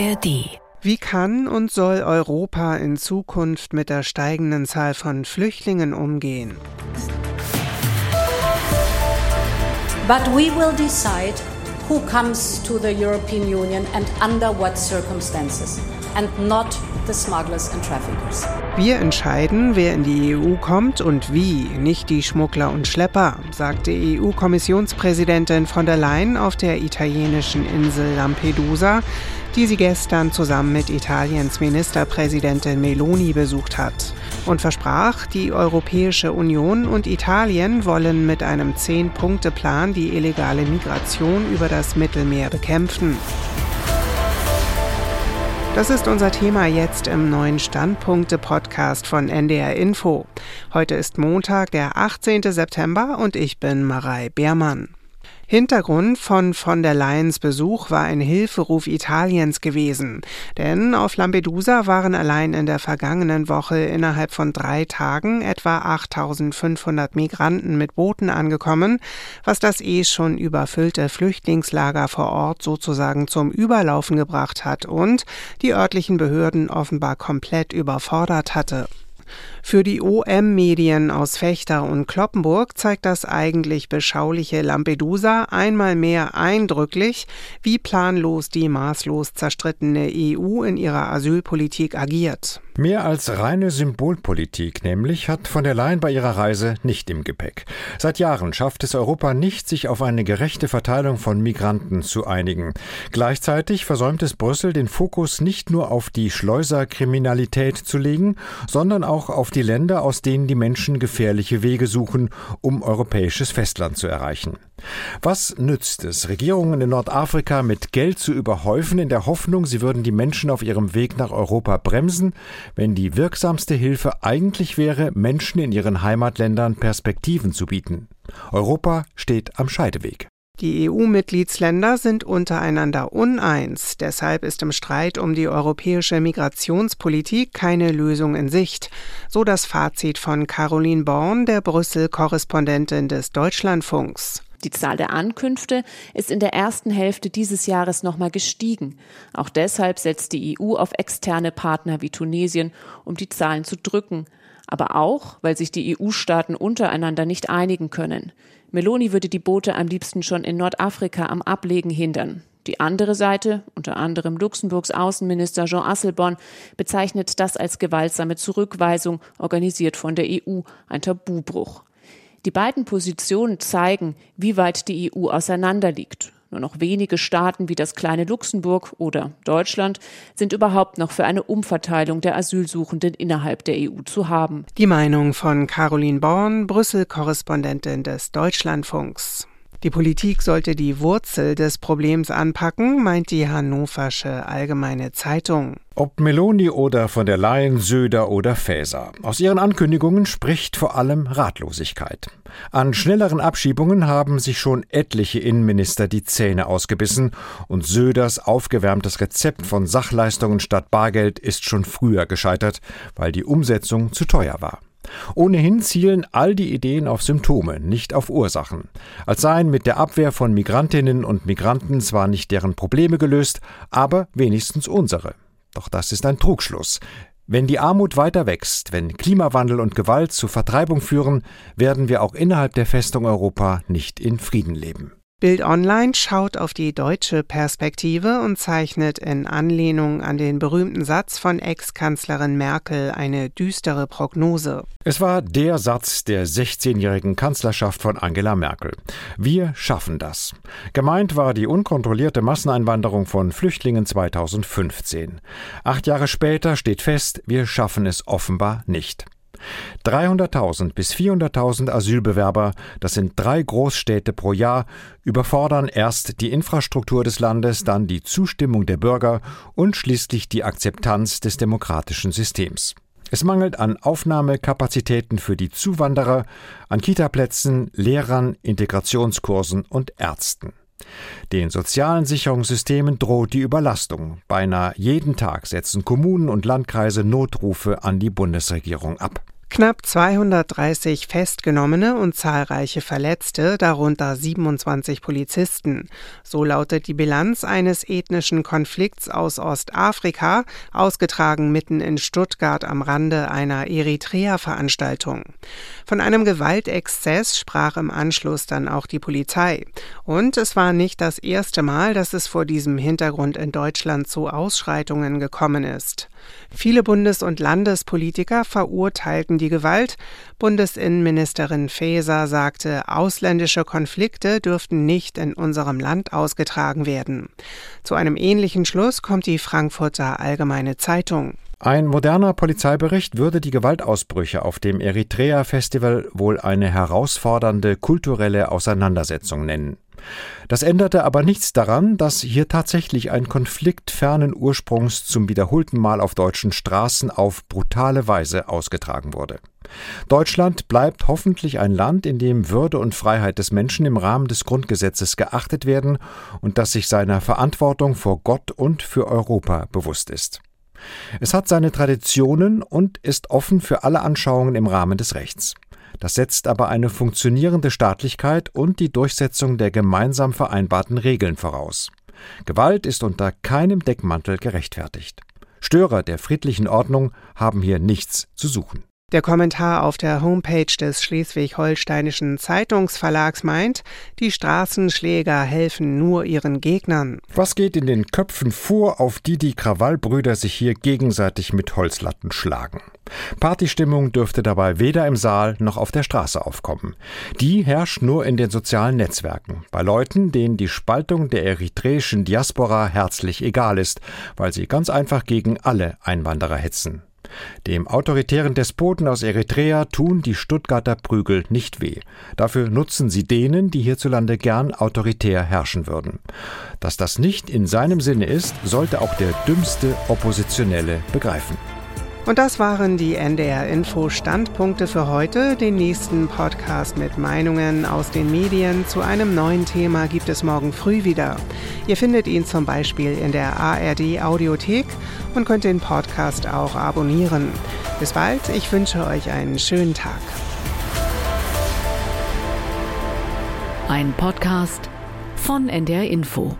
ARD wie kann und soll Europa in Zukunft mit der steigenden Zahl von Flüchtlingen umgehen? But we will decide who comes to the European Union and under what circumstances and not the smugglers and traffickers. Wir entscheiden, wer in die EU kommt und wie, nicht die Schmuggler und Schlepper, sagte EU-Kommissionspräsidentin von der Leyen auf der italienischen Insel Lampedusa, die sie gestern zusammen mit Italiens Ministerpräsidentin Meloni besucht hat und versprach, die Europäische Union und Italien wollen mit einem Zehn-Punkte-Plan die illegale Migration über das Mittelmeer bekämpfen. Das ist unser Thema jetzt im neuen Standpunkte-Podcast von NDR Info. Heute ist Montag, der 18. September und ich bin Marei Beermann. Hintergrund von von der Leyens Besuch war ein Hilferuf Italiens gewesen. Denn auf Lampedusa waren allein in der vergangenen Woche innerhalb von drei Tagen etwa 8500 Migranten mit Booten angekommen, was das eh schon überfüllte Flüchtlingslager vor Ort sozusagen zum Überlaufen gebracht hat und die örtlichen Behörden offenbar komplett überfordert hatte. Für die OM-Medien aus Fechter und Kloppenburg zeigt das eigentlich beschauliche Lampedusa einmal mehr eindrücklich, wie planlos die maßlos zerstrittene EU in ihrer Asylpolitik agiert. Mehr als reine Symbolpolitik nämlich hat von der Leyen bei ihrer Reise nicht im Gepäck. Seit Jahren schafft es Europa nicht, sich auf eine gerechte Verteilung von Migranten zu einigen. Gleichzeitig versäumt es Brüssel, den Fokus nicht nur auf die Schleuserkriminalität zu legen, sondern auch auf die Länder, aus denen die Menschen gefährliche Wege suchen, um europäisches Festland zu erreichen. Was nützt es, Regierungen in Nordafrika mit Geld zu überhäufen, in der Hoffnung, sie würden die Menschen auf ihrem Weg nach Europa bremsen, wenn die wirksamste Hilfe eigentlich wäre, Menschen in ihren Heimatländern Perspektiven zu bieten? Europa steht am Scheideweg. Die EU-Mitgliedsländer sind untereinander uneins. Deshalb ist im Streit um die europäische Migrationspolitik keine Lösung in Sicht. So das Fazit von Caroline Born, der Brüssel-Korrespondentin des Deutschlandfunks. Die Zahl der Ankünfte ist in der ersten Hälfte dieses Jahres nochmal gestiegen. Auch deshalb setzt die EU auf externe Partner wie Tunesien, um die Zahlen zu drücken. Aber auch, weil sich die EU-Staaten untereinander nicht einigen können. Meloni würde die Boote am liebsten schon in Nordafrika am Ablegen hindern. Die andere Seite, unter anderem Luxemburgs Außenminister Jean Asselborn, bezeichnet das als gewaltsame Zurückweisung, organisiert von der EU, ein Tabubruch. Die beiden Positionen zeigen, wie weit die EU auseinanderliegt. Nur noch wenige Staaten wie das kleine Luxemburg oder Deutschland sind überhaupt noch für eine Umverteilung der Asylsuchenden innerhalb der EU zu haben. Die Meinung von Caroline Born, Brüssel-Korrespondentin des Deutschlandfunks. Die Politik sollte die Wurzel des Problems anpacken, meint die Hannoversche Allgemeine Zeitung. Ob Meloni oder von der Leyen, Söder oder Faeser. Aus ihren Ankündigungen spricht vor allem Ratlosigkeit. An schnelleren Abschiebungen haben sich schon etliche Innenminister die Zähne ausgebissen und Söders aufgewärmtes Rezept von Sachleistungen statt Bargeld ist schon früher gescheitert, weil die Umsetzung zu teuer war. Ohnehin zielen all die Ideen auf Symptome, nicht auf Ursachen. Als seien mit der Abwehr von Migrantinnen und Migranten zwar nicht deren Probleme gelöst, aber wenigstens unsere. Doch das ist ein Trugschluss. Wenn die Armut weiter wächst, wenn Klimawandel und Gewalt zu Vertreibung führen, werden wir auch innerhalb der Festung Europa nicht in Frieden leben. Bild Online schaut auf die deutsche Perspektive und zeichnet in Anlehnung an den berühmten Satz von Ex-Kanzlerin Merkel eine düstere Prognose. Es war der Satz der 16-jährigen Kanzlerschaft von Angela Merkel. Wir schaffen das. Gemeint war die unkontrollierte Masseneinwanderung von Flüchtlingen 2015. Acht Jahre später steht fest, wir schaffen es offenbar nicht. 300.000 bis 400.000 Asylbewerber, das sind drei Großstädte pro Jahr, überfordern erst die Infrastruktur des Landes, dann die Zustimmung der Bürger und schließlich die Akzeptanz des demokratischen Systems. Es mangelt an Aufnahmekapazitäten für die Zuwanderer, an Kitaplätzen, Lehrern, Integrationskursen und Ärzten. Den sozialen Sicherungssystemen droht die Überlastung. Beinahe jeden Tag setzen Kommunen und Landkreise Notrufe an die Bundesregierung ab. Knapp 230 Festgenommene und zahlreiche Verletzte, darunter 27 Polizisten. So lautet die Bilanz eines ethnischen Konflikts aus Ostafrika, ausgetragen mitten in Stuttgart am Rande einer Eritrea-Veranstaltung. Von einem Gewaltexzess sprach im Anschluss dann auch die Polizei. Und es war nicht das erste Mal, dass es vor diesem Hintergrund in Deutschland zu Ausschreitungen gekommen ist. Viele Bundes- und Landespolitiker verurteilten die Gewalt. Bundesinnenministerin Faeser sagte, ausländische Konflikte dürften nicht in unserem Land ausgetragen werden. Zu einem ähnlichen Schluss kommt die Frankfurter Allgemeine Zeitung. Ein moderner Polizeibericht würde die Gewaltausbrüche auf dem Eritrea-Festival wohl eine herausfordernde kulturelle Auseinandersetzung nennen. Das änderte aber nichts daran, dass hier tatsächlich ein Konflikt fernen Ursprungs zum wiederholten Mal auf deutschen Straßen auf brutale Weise ausgetragen wurde. Deutschland bleibt hoffentlich ein Land, in dem Würde und Freiheit des Menschen im Rahmen des Grundgesetzes geachtet werden und das sich seiner Verantwortung vor Gott und für Europa bewusst ist. Es hat seine Traditionen und ist offen für alle Anschauungen im Rahmen des Rechts. Das setzt aber eine funktionierende Staatlichkeit und die Durchsetzung der gemeinsam vereinbarten Regeln voraus. Gewalt ist unter keinem Deckmantel gerechtfertigt. Störer der friedlichen Ordnung haben hier nichts zu suchen. Der Kommentar auf der Homepage des Schleswig-Holsteinischen Zeitungsverlags meint, die Straßenschläger helfen nur ihren Gegnern. Was geht in den Köpfen vor, auf die die Krawallbrüder sich hier gegenseitig mit Holzlatten schlagen? Partystimmung dürfte dabei weder im Saal noch auf der Straße aufkommen. Die herrscht nur in den sozialen Netzwerken, bei Leuten, denen die Spaltung der eritreischen Diaspora herzlich egal ist, weil sie ganz einfach gegen alle Einwanderer hetzen. Dem autoritären Despoten aus Eritrea tun die Stuttgarter Prügel nicht weh. Dafür nutzen sie denen, die hierzulande gern autoritär herrschen würden. Dass das nicht in seinem Sinne ist, sollte auch der dümmste Oppositionelle begreifen. Und das waren die NDR Info Standpunkte für heute. Den nächsten Podcast mit Meinungen aus den Medien zu einem neuen Thema gibt es morgen früh wieder. Ihr findet ihn zum Beispiel in der ARD Audiothek und könnt den Podcast auch abonnieren. Bis bald, ich wünsche euch einen schönen Tag. Ein Podcast von NDR Info.